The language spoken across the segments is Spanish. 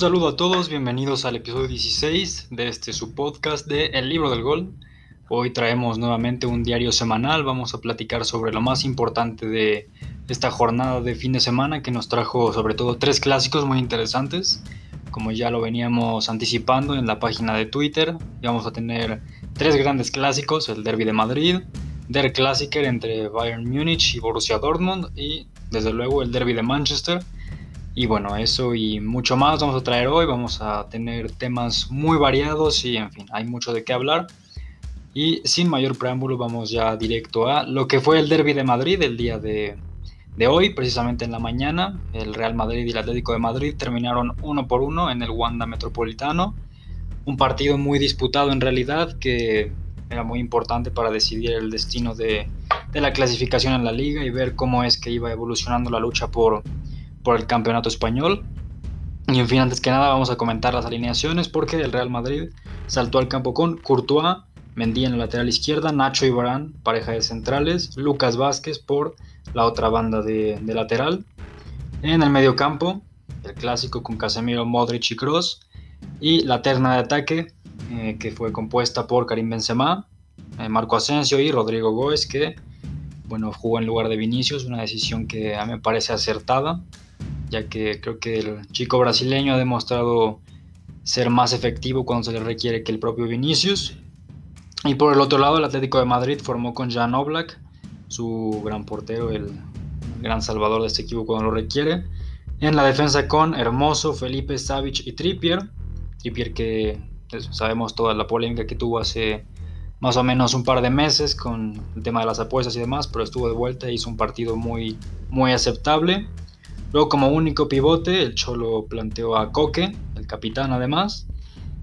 saludo a todos, bienvenidos al episodio 16 de este su podcast de El Libro del Gol. Hoy traemos nuevamente un diario semanal, vamos a platicar sobre lo más importante de esta jornada de fin de semana que nos trajo sobre todo tres clásicos muy interesantes. Como ya lo veníamos anticipando en la página de Twitter, vamos a tener tres grandes clásicos, el Derby de Madrid, Der Klassiker entre Bayern Múnich y Borussia Dortmund y desde luego el Derby de Manchester y bueno, eso y mucho más vamos a traer hoy. Vamos a tener temas muy variados y en fin, hay mucho de qué hablar. Y sin mayor preámbulo vamos ya directo a lo que fue el Derby de Madrid el día de, de hoy, precisamente en la mañana. El Real Madrid y el Atlético de Madrid terminaron uno por uno en el Wanda Metropolitano. Un partido muy disputado en realidad que era muy importante para decidir el destino de, de la clasificación en la liga y ver cómo es que iba evolucionando la lucha por por el campeonato español. Y en fin, antes que nada vamos a comentar las alineaciones porque el Real Madrid saltó al campo con Courtois, Mendy en la lateral izquierda, Nacho y Barán, pareja de centrales, Lucas Vázquez por la otra banda de, lateral. En el medio campo, el clásico con Casemiro, Modric y Kroos. Y la terna de ataque, eh, que fue compuesta por Karim Benzema, eh, Marco Asensio y Rodrigo Góez, que bueno, jugó en lugar de Vinicius, una decisión que a mí me parece acertada ya que creo que el chico brasileño ha demostrado ser más efectivo cuando se le requiere que el propio Vinicius. Y por el otro lado, el Atlético de Madrid formó con Jan Oblak, su gran portero, el gran salvador de este equipo cuando lo requiere. En la defensa con Hermoso, Felipe, Savic y Trippier. Trippier que pues, sabemos toda la polémica que tuvo hace más o menos un par de meses con el tema de las apuestas y demás, pero estuvo de vuelta e hizo un partido muy, muy aceptable. Luego como único pivote, el Cholo planteó a Coque, el capitán además,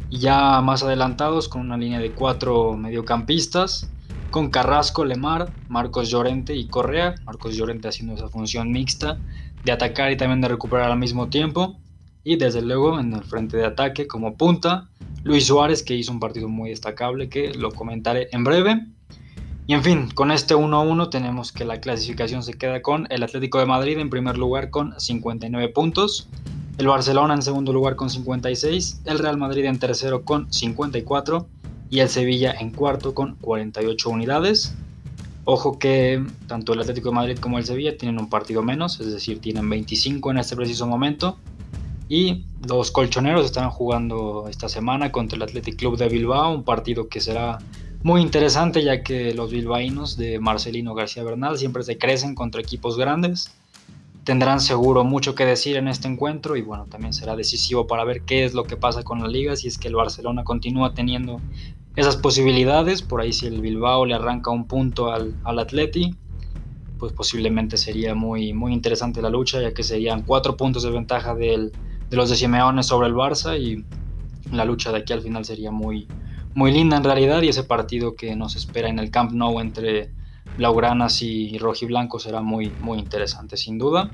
y ya más adelantados con una línea de cuatro mediocampistas, con Carrasco, Lemar, Marcos Llorente y Correa, Marcos Llorente haciendo esa función mixta de atacar y también de recuperar al mismo tiempo, y desde luego en el frente de ataque como punta, Luis Suárez que hizo un partido muy destacable que lo comentaré en breve. Y en fin, con este 1-1 tenemos que la clasificación se queda con el Atlético de Madrid en primer lugar con 59 puntos, el Barcelona en segundo lugar con 56, el Real Madrid en tercero con 54 y el Sevilla en cuarto con 48 unidades. Ojo que tanto el Atlético de Madrid como el Sevilla tienen un partido menos, es decir, tienen 25 en este preciso momento. Y los colchoneros estarán jugando esta semana contra el Athletic Club de Bilbao, un partido que será muy interesante ya que los bilbaínos de Marcelino García Bernal siempre se crecen contra equipos grandes. Tendrán seguro mucho que decir en este encuentro y bueno, también será decisivo para ver qué es lo que pasa con la liga, si es que el Barcelona continúa teniendo esas posibilidades, por ahí si el Bilbao le arranca un punto al, al Atleti, pues posiblemente sería muy, muy interesante la lucha, ya que serían cuatro puntos de ventaja del, de los de Simeone sobre el Barça y la lucha de aquí al final sería muy, muy linda en realidad y ese partido que nos espera en el Camp Nou entre Blaugranas y Rojiblanco será muy, muy interesante sin duda.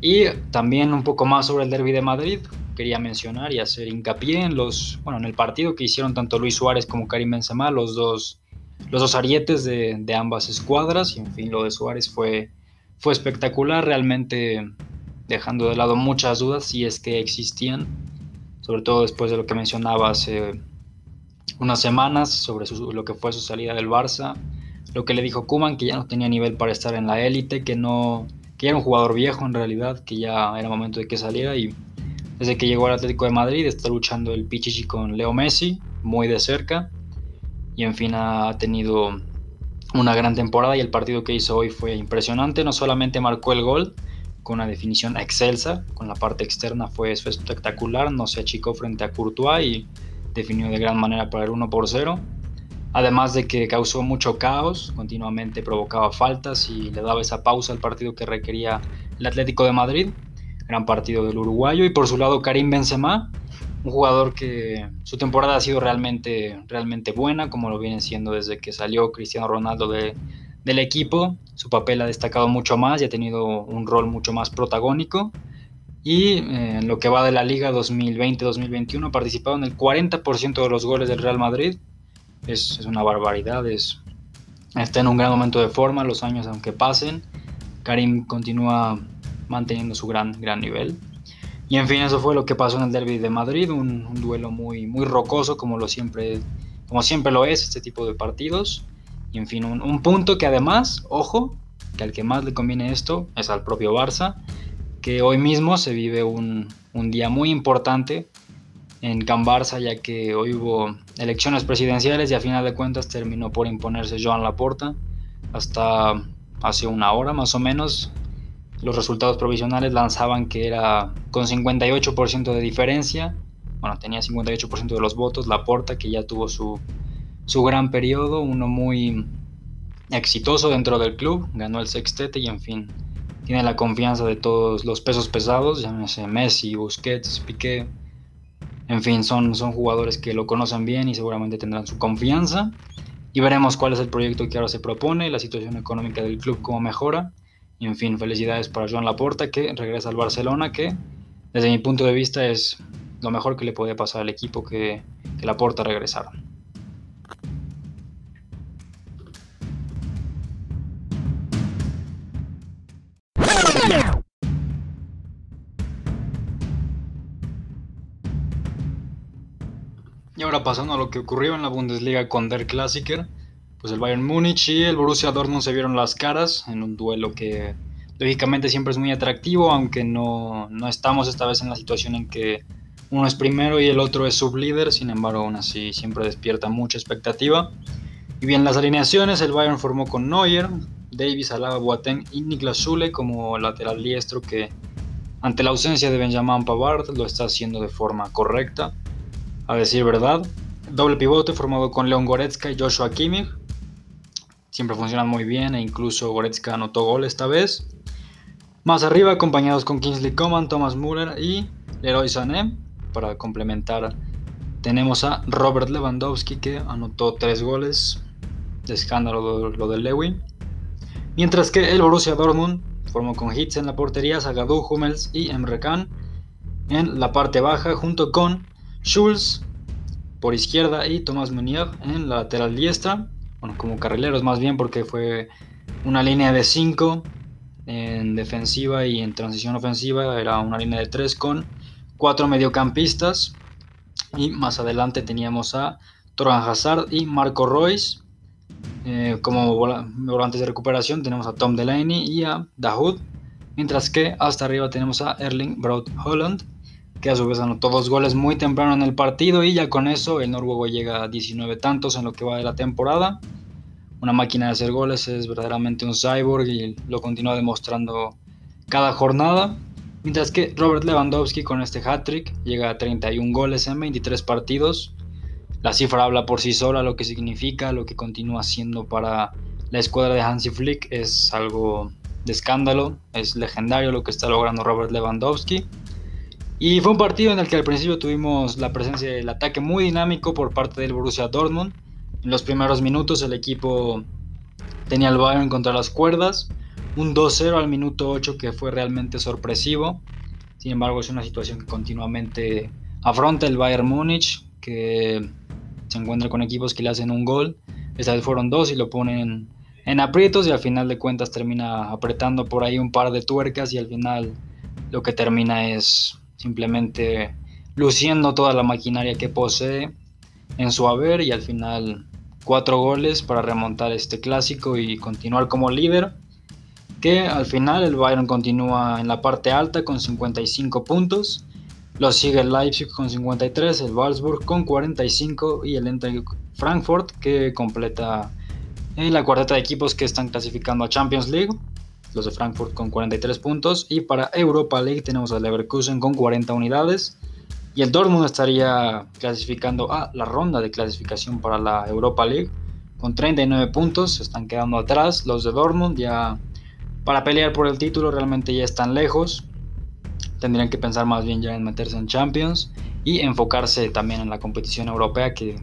Y también un poco más sobre el Derby de Madrid, quería mencionar y hacer hincapié en los, bueno, en el partido que hicieron tanto Luis Suárez como Karim Benzema, los dos, los dos arietes de, ambas escuadras y en fin lo de Suárez fue, fue espectacular, realmente dejando de lado muchas dudas si es que existían, sobre todo después de lo que mencionaba unas semanas sobre lo que fue su salida del Barça, lo que le dijo Kuman, que ya no tenía nivel para estar en la élite, que no que era un jugador viejo en realidad, que ya era momento de que saliera. Y desde que llegó al Atlético de Madrid está luchando el Pichichi con Leo Messi muy de cerca. Y en fin ha tenido una gran temporada y el partido que hizo hoy fue impresionante, no solamente marcó el gol con una definición excelsa, con la parte externa fue, espectacular, no se achicó frente a Courtois definió de gran manera para el 1 por 0. Además de que causó mucho caos, continuamente provocaba faltas y le daba esa pausa al partido que requería el Atlético de Madrid. Gran partido del uruguayo. Y por su lado Karim Benzema, un jugador que su temporada ha sido realmente, realmente buena, como lo viene siendo desde que salió Cristiano Ronaldo del equipo. Su papel ha destacado mucho más y ha tenido un rol mucho más protagónico y eh, en lo que va de la liga 2020-2021 ha participado en el 40% de los goles del Real Madrid. Es, una barbaridad, es, está en un gran momento de forma, los años aunque pasen, Karim continúa manteniendo su gran, gran nivel. Y en fin, eso fue lo que pasó en el derby de Madrid, un, duelo muy, muy rocoso como, lo siempre, como siempre lo es este tipo de partidos. Y en fin, un, punto que además, ojo, que al que más le conviene esto es al propio Barça, que hoy mismo se vive un, un día muy importante en Can Barça, ya que hoy hubo elecciones presidenciales y a final de cuentas terminó por imponerse Joan Laporta. Hasta hace una hora más o menos, los resultados provisionales lanzaban que era con 58% de diferencia, bueno, tenía 58% de los votos, Laporta, que ya tuvo su, su gran periodo, uno muy exitoso dentro del club, ganó el sextete y en fin, tiene la confianza de todos los pesos pesados, llámese Messi, Busquets, Piqué, en fin, son, son jugadores que lo conocen bien y seguramente tendrán su confianza. Y veremos cuál es el proyecto que ahora se propone, la situación económica del club, cómo mejora. Y en fin, felicidades para Joan Laporta que regresa al Barcelona, que desde mi punto de vista es lo mejor que le puede pasar al equipo que, que Laporta regresara. Pasando a lo que ocurrió en la Bundesliga con Der Klassiker, pues el Bayern Múnich y el Borussia Dortmund se vieron las caras en un duelo que lógicamente siempre es muy atractivo, aunque no, no estamos esta vez en la situación en que uno es primero y el otro es sublíder, sin embargo aún así siempre despierta mucha expectativa. Y bien, las alineaciones, el Bayern formó con Neuer, Davis, Alaba, Boateng y Niklas Zule como lateral diestro que ante la ausencia de Benjamin Pavard lo está haciendo de forma correcta a decir verdad. Doble pivote formado con Leon Goretzka y Joshua Kimmich. Siempre funcionan muy bien e incluso Goretzka anotó gol esta vez. Más arriba acompañados con Kingsley Coman, Thomas Müller y Leroy Sané. Para complementar tenemos a Robert Lewandowski que anotó tres goles. De escándalo lo de Lewin. Mientras que el Borussia Dortmund formó con hits en la portería, Zagadou, Hummels y Emre Can en la parte baja junto con Schulz por izquierda y Thomas Meunier en la lateral diestra. Bueno, como carrileros más bien porque fue una línea de 5 en defensiva y en transición ofensiva. Era una línea de 3 con 4 mediocampistas. Y más adelante teníamos a Torgan Hazard y Marco Royce. Eh, como volantes de recuperación tenemos a Tom Delaney y a Dahoud. Mientras que hasta arriba tenemos a Erling Braut Holland que a su vez anotó dos goles muy temprano en el partido y ya con eso el noruego llega a 19 tantos en lo que va de la temporada. Una máquina de hacer goles es verdaderamente un cyborg y lo continúa demostrando cada jornada. Mientras que Robert Lewandowski con este hat-trick llega a 31 goles en 23 partidos. La cifra habla por sí sola, lo que significa, lo que continúa siendo para la escuadra de Hansi Flick es algo de escándalo, es legendario lo que está logrando Robert Lewandowski. Y fue un partido en el que al principio tuvimos la presencia del ataque muy dinámico por parte del Borussia Dortmund. En los primeros minutos el equipo tenía el Bayern contra las cuerdas. Un 2-0 al minuto 8 que fue realmente sorpresivo. Sin embargo es una situación que continuamente afronta el Bayern Múnich, que se encuentra con equipos que le hacen un gol. Esta vez fueron dos y lo ponen en aprietos y al final de cuentas termina apretando por ahí un par de tuercas y al final lo que termina es simplemente luciendo toda la maquinaria que posee en su haber y al final cuatro goles para remontar este clásico y continuar como líder que al final el Bayern continúa en la parte alta con 55 puntos lo sigue el Leipzig con 53 el Wolfsburg con 45 y el Eintracht Frankfurt que completa en la cuarteta de equipos que están clasificando a Champions League los de Frankfurt con 43 puntos. Y para Europa League tenemos a Leverkusen con 40 unidades. Y el Dortmund estaría clasificando a la ronda de clasificación para la Europa League con 39 puntos. Se están quedando atrás los de Dortmund. Ya para pelear por el título realmente ya están lejos. Tendrían que pensar más bien ya en meterse en Champions y enfocarse también en la competición europea que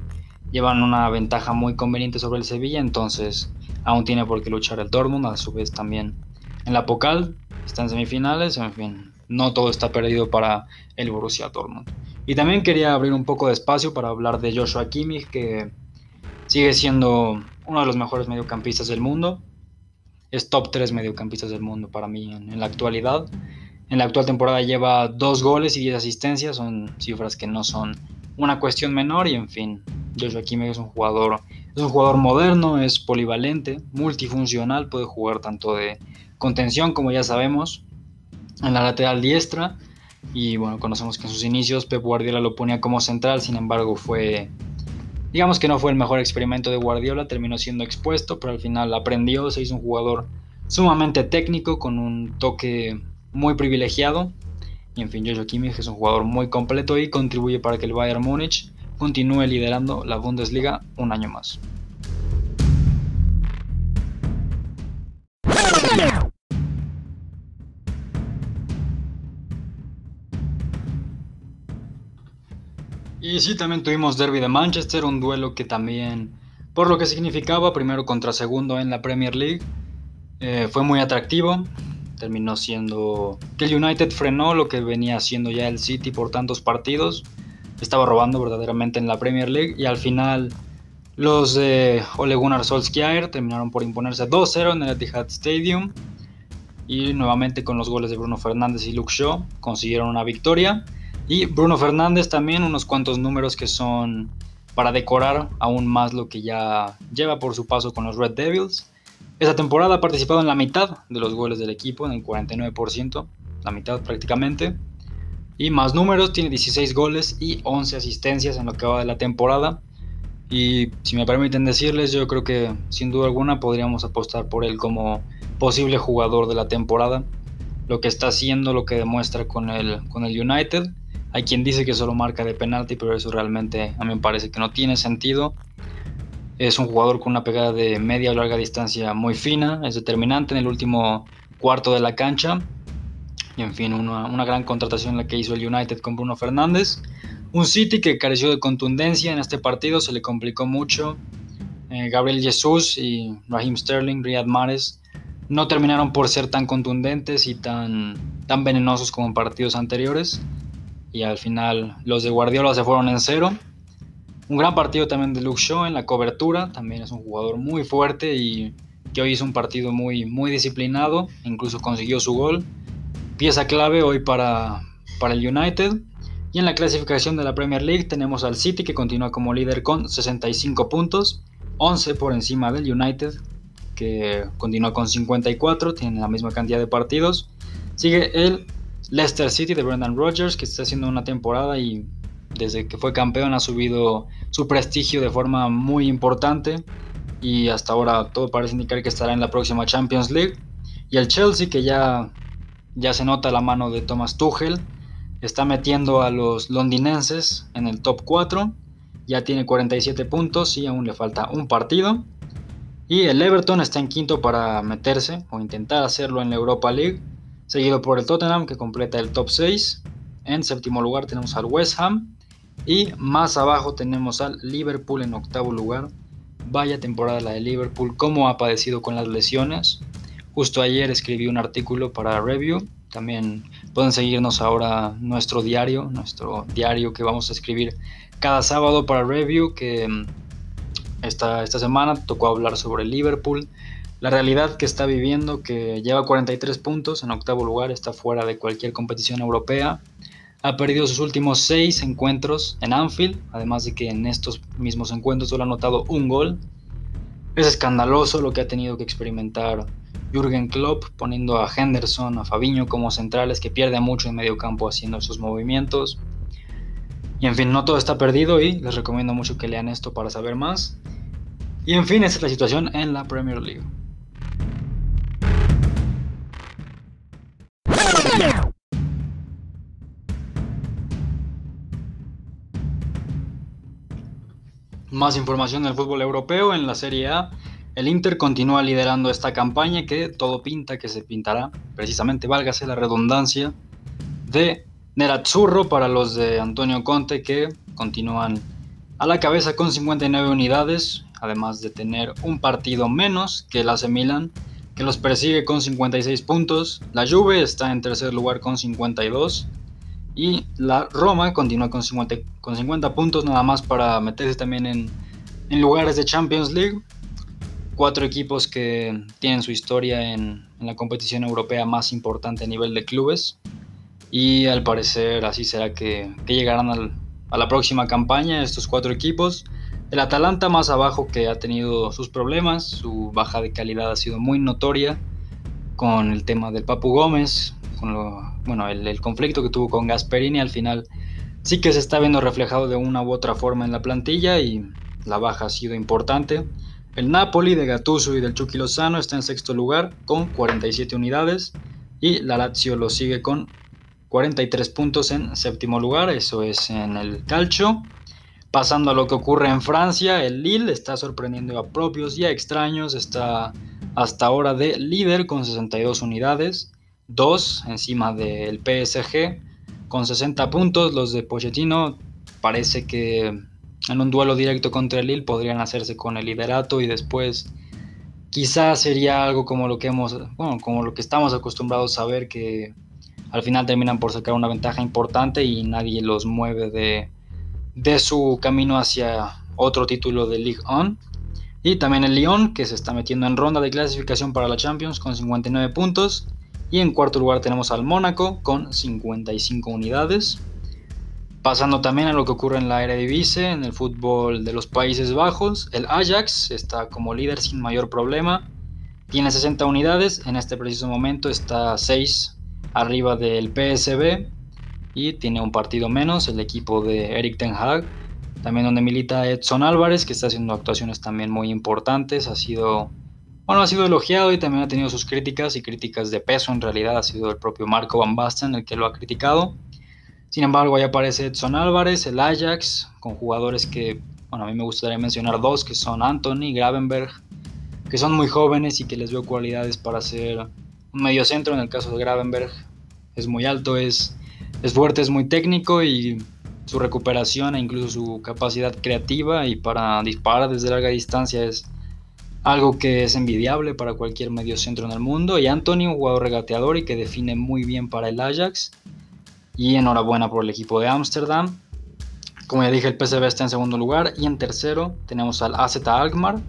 llevan una ventaja muy conveniente sobre el Sevilla. Entonces aún tiene por qué luchar el Dortmund. A su vez también en la Pocal, está en semifinales, en fin, no todo está perdido para el Borussia Dortmund. Y también quería abrir un poco de espacio para hablar de Joshua Kimmich, que sigue siendo uno de los mejores mediocampistas del mundo. Es top 3 mediocampistas del mundo para mí en, la actualidad. En la actual temporada lleva dos goles y 10 asistencias, son cifras que no son una cuestión menor y en fin, Joshua Kimmich es un jugador es un jugador moderno, es polivalente, multifuncional, puede jugar tanto de contención como ya sabemos en la lateral diestra y bueno, conocemos que en sus inicios Pep Guardiola lo ponía como central, sin embargo fue digamos que no fue el mejor experimento de Guardiola, terminó siendo expuesto, pero al final aprendió, se hizo un jugador sumamente técnico con un toque muy privilegiado. Y en fin, Joshua Kimmich es un jugador muy completo y contribuye para que el Bayern Múnich continúe liderando la Bundesliga un año más. Y sí, también tuvimos Derby de Manchester, un duelo que también, por lo que significaba, primero contra segundo en la Premier League, eh, fue muy atractivo terminó siendo que el United frenó lo que venía haciendo ya el City por tantos partidos. Estaba robando verdaderamente en la Premier League y al final los de Ole terminaron por imponerse 2-0 en el Etihad Stadium y nuevamente con los goles de Bruno Fernández y Luke Shaw consiguieron una victoria. Y Bruno Fernández también unos cuantos números que son para decorar aún más lo que ya lleva por su paso con los Red Devils. Esta temporada ha participado en la mitad de los goles del equipo, en el 49%, la mitad prácticamente. Y más números, tiene 16 goles y 11 asistencias en lo que va de la temporada. Y si me permiten decirles, yo creo que sin duda alguna podríamos apostar por él como posible jugador de la temporada. Lo que está haciendo, lo que demuestra con el, con el United. Hay quien dice que solo marca de penalti, pero eso realmente a mí me parece que no tiene sentido. Es un jugador con una pegada de media o larga distancia muy fina, es determinante en el último cuarto de la cancha. Y en fin, una, gran contratación la que hizo el United con Bruno Fernández. Un City que careció de contundencia en este partido, se le complicó mucho. Eh, Gabriel Jesús y Raheem Sterling, Riyad Mahrez, no terminaron por ser tan contundentes y tan, tan venenosos como en partidos anteriores. Y al final los de Guardiola se fueron en cero. Un gran partido también de Luke Shaw en la cobertura, también es un jugador muy fuerte y que hoy hizo un partido muy, muy disciplinado, incluso consiguió su gol. Pieza clave hoy para, para el United. Y en la clasificación de la Premier League tenemos al City que continúa como líder con 65 puntos, 11 por encima del United que continúa con 54, tiene la misma cantidad de partidos. Sigue el Leicester City de Brendan Rodgers que está haciendo una temporada y desde que fue campeón ha subido su prestigio de forma muy importante y hasta ahora todo parece indicar que estará en la próxima Champions League. Y el Chelsea que ya, ya se nota la mano de Thomas Tuchel, está metiendo a los londinenses en el top 4, ya tiene 47 puntos y aún le falta un partido. Y el Everton está en quinto para meterse o intentar hacerlo en la Europa League, seguido por el Tottenham que completa el top 6. En séptimo lugar tenemos al West Ham y más abajo tenemos al Liverpool en octavo lugar. Vaya temporada la de Liverpool, cómo ha padecido con las lesiones. Justo ayer escribí un artículo para Review. También pueden seguirnos ahora nuestro diario, nuestro diario que vamos a escribir cada sábado para Review, que mm, esta, esta semana tocó hablar sobre Liverpool, la realidad que está viviendo, que lleva 43 puntos en octavo lugar, está fuera de cualquier competición europea ha perdido sus últimos seis encuentros en Anfield, además de que en estos mismos encuentros solo ha anotado un gol. Es escandaloso lo que ha tenido que experimentar Jürgen Klopp poniendo a Henderson, a Fabiño como centrales que pierde mucho en medio campo haciendo sus movimientos. Y en fin, no todo está perdido y les recomiendo mucho que lean esto para saber más. Y en fin, esa es la situación en la Premier League. Más información del fútbol europeo en la Serie A. El Inter continúa liderando esta campaña que todo pinta que se pintará, precisamente válgase la redundancia, de Nerazzurro para los de Antonio Conte que continúan a la cabeza con 59 unidades, además de tener un partido menos que el AC Milan, que los persigue con 56 puntos. La Juve está en tercer lugar con 52 y la Roma continúa con 50, con 50 puntos nada más para meterse también en, en, lugares de Champions League. Cuatro equipos que tienen su historia en, en, la competición europea más importante a nivel de clubes. Y al parecer así será que, llegarán a la próxima campaña estos cuatro equipos. El Atalanta más abajo que ha tenido sus problemas, su baja de calidad ha sido muy notoria con el tema del Papu Gómez, con bueno, el, conflicto que tuvo con Gasperini al final sí que se está viendo reflejado de una u otra forma en la plantilla y la baja ha sido importante. El Napoli de Gattuso y del Chucky Lozano está en sexto lugar con 47 unidades y la Lazio lo sigue con 43 puntos en séptimo lugar, eso es en el calcio. Pasando a lo que ocurre en Francia, el Lille está sorprendiendo a propios y a extraños, está hasta ahora de líder con 62 unidades, 2 encima del PSG con 60 puntos. Los de Pochettino parece que en un duelo directo contra el Lille podrían hacerse con el liderato y después quizás sería algo como lo que hemos, bueno, como lo que estamos acostumbrados a ver que al final terminan por sacar una ventaja importante y nadie los mueve de, de su camino hacia otro título de League On. Y también el Lyon, que se está metiendo en ronda de clasificación para la Champions con 59 puntos. Y en cuarto lugar tenemos al Mónaco con 55 unidades. Pasando también a lo que ocurre en la Eredivisie, en el fútbol de los Países Bajos, el Ajax está como líder sin mayor problema. Tiene 60 unidades, en este preciso momento está 6 arriba del PSB y tiene un partido menos el equipo de Eric Ten Hag también donde milita Edson Álvarez, que está haciendo actuaciones también muy importantes. Ha sido, bueno, ha sido elogiado y también ha tenido sus críticas y críticas de peso. En realidad ha sido el propio Marco Van Basten el que lo ha criticado. Sin embargo, ahí aparece Edson Álvarez, el Ajax, con jugadores que, bueno, a mí me gustaría mencionar dos, que son Anthony, Gravenberg, que son muy jóvenes y que les veo cualidades para ser un medio centro. En el caso de Gravenberg es muy alto, es, es fuerte, es muy técnico y su recuperación e incluso su capacidad creativa y para disparar desde larga distancia es algo que es envidiable para cualquier medio centro en el mundo. Y Anthony, un jugador regateador y que define muy bien para el Ajax. Y enhorabuena por el equipo de Ámsterdam. Como ya dije, el PSV está en segundo lugar. Y en tercero tenemos al AZ Alkmaar,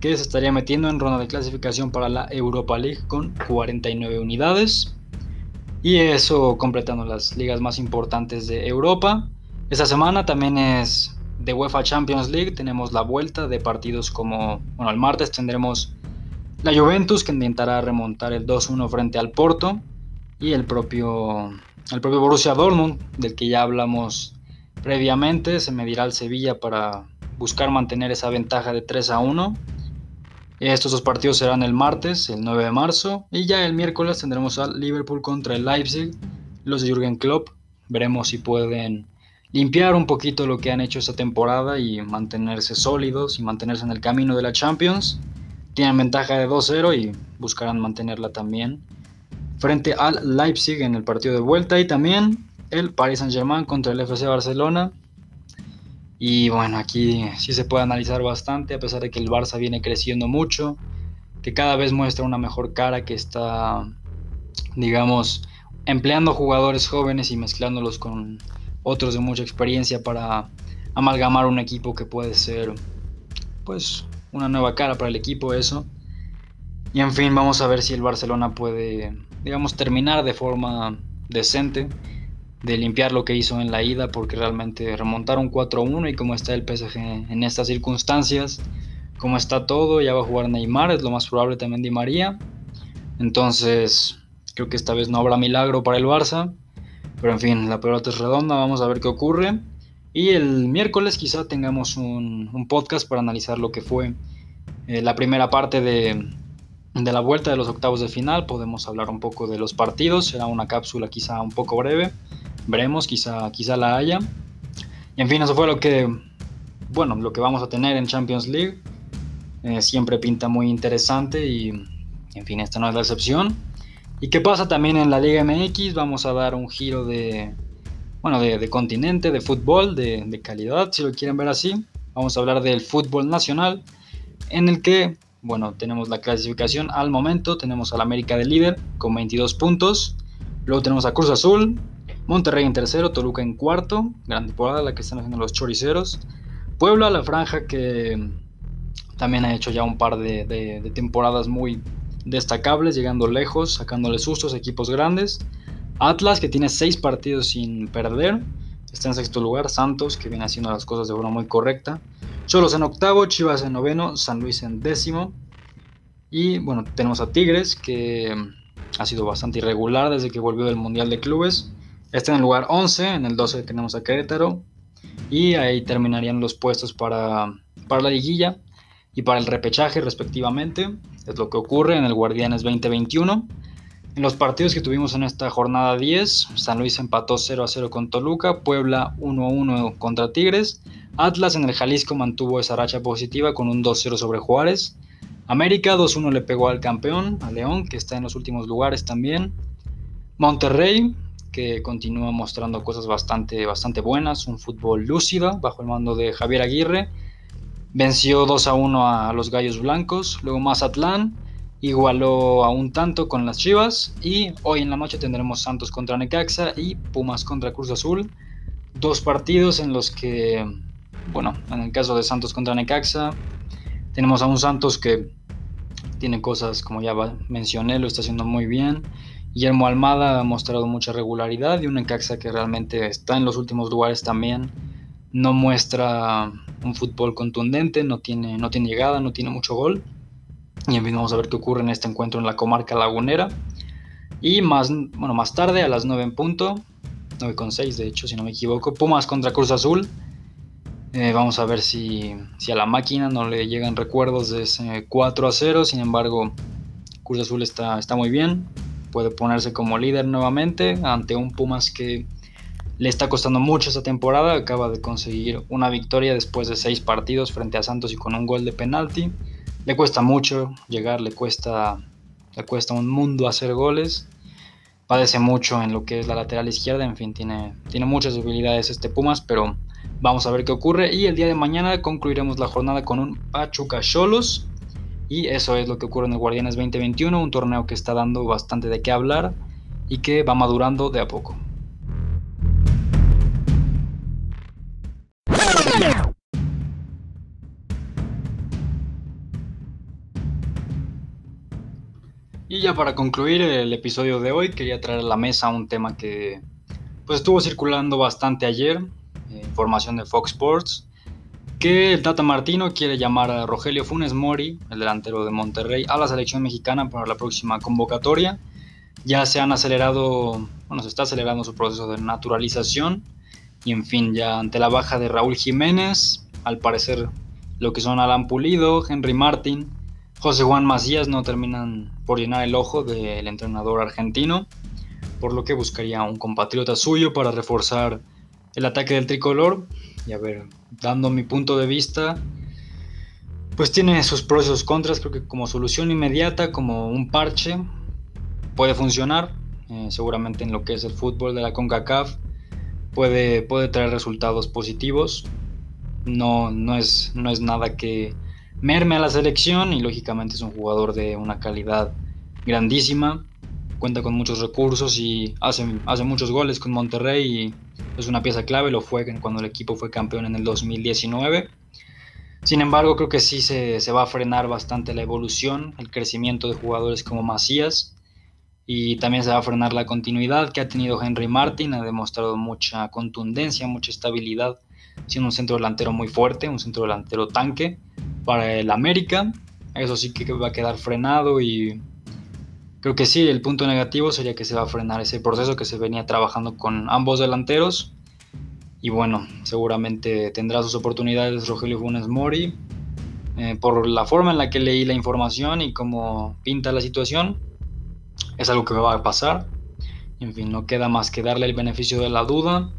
que se estaría metiendo en ronda de clasificación para la Europa League con 49 unidades. Y eso completando las ligas más importantes de Europa. Esta semana también es de UEFA Champions League. Tenemos la vuelta de partidos como, bueno, el martes tendremos la Juventus que intentará remontar el 2-1 frente al Porto y el propio, el propio Borussia Dortmund, del que ya hablamos previamente, se medirá al Sevilla para buscar mantener esa ventaja de 3 a 1. Estos dos partidos serán el martes, el 9 de marzo, y ya el miércoles tendremos al Liverpool contra el Leipzig, los de Jürgen Klopp. Veremos si pueden limpiar un poquito lo que han hecho esta temporada y mantenerse sólidos y mantenerse en el camino de la Champions. Tienen ventaja de 2-0 y buscarán mantenerla también frente al Leipzig en el partido de vuelta y también el Paris Saint-Germain contra el FC Barcelona. Y bueno, aquí sí se puede analizar bastante, a pesar de que el Barça viene creciendo mucho, que cada vez muestra una mejor cara, que está, digamos, empleando jugadores jóvenes y mezclándolos con otros de mucha experiencia para amalgamar un equipo que puede ser pues una nueva cara para el equipo eso. Y en fin, vamos a ver si el Barcelona puede, digamos, terminar de forma decente, de limpiar lo que hizo en la ida, porque realmente remontaron 4-1 y como está el PSG en estas circunstancias, como está todo, ya va a jugar Neymar, es lo más probable también Di María. Entonces, creo que esta vez no habrá milagro para el Barça. Pero en fin, la pelota es redonda, vamos a ver qué ocurre. Y el miércoles quizá tengamos un, podcast para analizar lo que fue eh, la primera parte de, la vuelta de los octavos de final. Podemos hablar un poco de los partidos, será una cápsula quizá un poco breve. Veremos, quizá, quizá la haya. Y en fin, eso fue lo que, bueno, lo que vamos a tener en Champions League. Eh, siempre pinta muy interesante y, en fin, esta no es la excepción. ¿Y qué pasa también en la Liga MX? Vamos a dar un giro de, bueno, de, continente, de fútbol, de, calidad, si lo quieren ver así. Vamos a hablar del fútbol nacional, en el que, bueno, tenemos la clasificación al momento. Tenemos al América de líder con 22 puntos. Luego tenemos a Cruz Azul, Monterrey en tercero, Toluca en cuarto. Gran temporada la que están haciendo los choriceros. Puebla, la franja que también ha hecho ya un par de temporadas muy destacables, llegando lejos, sacándole sustos a equipos grandes. Atlas, que tiene seis partidos sin perder, está en sexto lugar. Santos, que viene haciendo las cosas de forma muy correcta. Cholos en octavo, Chivas en noveno, San Luis en décimo. Y bueno, tenemos a Tigres, que ha sido bastante irregular desde que volvió del Mundial de Clubes. Está en el lugar 11, en el 12 tenemos a Querétaro. Y ahí terminarían los puestos para, para la liguilla y para el repechaje respectivamente. Es lo que ocurre en el Guardianes 2021. En los partidos que tuvimos en esta jornada 10, San Luis empató 0 a 0 con Toluca, Puebla 1 a 1 contra Tigres, Atlas en el Jalisco mantuvo esa racha positiva con un 2 0 sobre Juárez, América 2 1 le pegó al campeón, a León, que está en los últimos lugares también, Monterrey, que continúa mostrando cosas bastante, bastante buenas, un fútbol lúcido bajo el mando de Javier Aguirre, venció 2 a 1 a los Gallos Blancos, luego Mazatlán, igualó a un tanto con las Chivas y hoy en la noche tendremos Santos contra Necaxa y Pumas contra Cruz Azul. Dos partidos en los que, bueno, en el caso de Santos contra Necaxa, tenemos a un Santos que tiene cosas, como ya mencioné, lo está haciendo muy bien. Guillermo Almada ha mostrado mucha regularidad y un Necaxa que realmente está en los últimos lugares también. No muestra un fútbol contundente, no tiene, no tiene llegada, no tiene mucho gol y en fin, vamos a ver qué ocurre en este encuentro en la comarca lagunera. Y más, bueno, más tarde, a las 9 en punto, 9 con 6 de hecho, si no me equivoco, Pumas contra Cruz Azul. Eh, vamos a ver si, si, a la máquina no le llegan recuerdos de ese 4 a 0. Sin embargo, Cruz Azul está, está muy bien. Puede ponerse como líder nuevamente ante un Pumas que le está costando mucho esta temporada. Acaba de conseguir una victoria después de 6 partidos frente a Santos y con un gol de penalti. Le cuesta mucho llegar, le cuesta, le cuesta un mundo hacer goles. Padece mucho en lo que es la lateral izquierda, en fin, tiene, tiene muchas debilidades este Pumas, pero vamos a ver qué ocurre. Y el día de mañana concluiremos la jornada con un Pachuca Cholos. Y eso es lo que ocurre en el Guardianes 2021, un torneo que está dando bastante de qué hablar y que va madurando de a poco. Y ya para concluir el episodio de hoy, quería traer a la mesa un tema que pues estuvo circulando bastante ayer, eh, información de Fox Sports, que el Tata Martino quiere llamar a Rogelio Funes Mori, el delantero de Monterrey, a la selección mexicana para la próxima convocatoria. Ya se han acelerado, bueno, se está acelerando su proceso de naturalización y en fin, ya ante la baja de Raúl Jiménez, al parecer lo que son Alan Pulido, Henry Martin, José Juan Macías no terminan por llenar el ojo del entrenador argentino, por lo que buscaría un compatriota suyo para reforzar el ataque del tricolor. Y a ver, dando mi punto de vista, pues tiene sus pros y sus contras. Creo que como solución inmediata, como un parche, puede funcionar. Eh, seguramente en lo que es el fútbol de la CONCACAF puede, puede traer resultados positivos. No, no, es, no es nada que merme a la selección y lógicamente es un jugador de una calidad grandísima, cuenta con muchos recursos y hace, hace muchos goles con Monterrey y es una pieza clave, lo fue cuando el equipo fue campeón en el 2019. Sin embargo, creo que sí se, se va a frenar bastante la evolución, el crecimiento de jugadores como Macías y también se va a frenar la continuidad que ha tenido Henry Martin, ha demostrado mucha contundencia, mucha estabilidad, siendo un centro delantero muy fuerte, un centro delantero tanque para el América. Eso sí que va a quedar frenado y creo que sí, el punto negativo sería que se va a frenar ese proceso que se venía trabajando con ambos delanteros. Y bueno, seguramente tendrá sus oportunidades Rogelio Funes Mori. Eh, por la forma en la que leí la información y cómo pinta la situación, es algo que va a pasar. En fin, no queda más que darle el beneficio de la duda.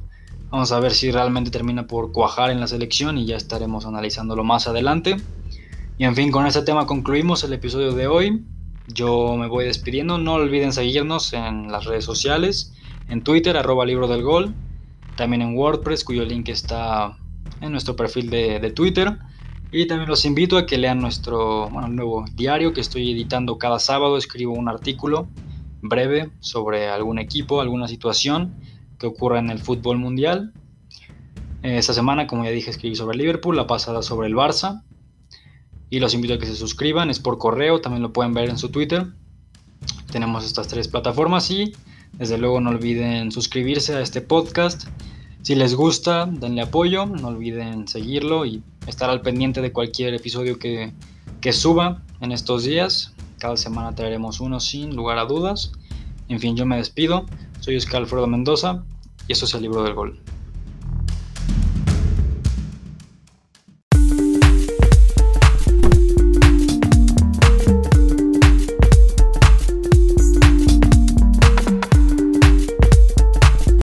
Vamos a ver si realmente termina por cuajar en la selección y ya estaremos analizándolo más adelante. Y en fin, con este tema concluimos el episodio de hoy. Yo me voy despidiendo. No olviden seguirnos en las redes sociales, en Twitter, arroba libro del gol, también en WordPress, cuyo link está en nuestro perfil de, Twitter. Y también los invito a que lean nuestro nuevo diario que estoy editando cada sábado. Escribo un artículo breve sobre algún equipo, alguna situación que ocurra en el fútbol mundial. Esta semana, como ya dije, escribí sobre Liverpool, la pasada sobre el Barça y los invito a que se suscriban, es por correo, también lo pueden ver en su Twitter. Tenemos estas tres plataformas y Desde luego no olviden suscribirse a este podcast. Si les gusta, denle apoyo, no olviden seguirlo y estar al pendiente de cualquier episodio que, que suba en estos días. Cada semana traeremos uno sin lugar a dudas. En fin, yo me despido. Soy Oscar Alfredo Mendoza y esto es el libro del gol.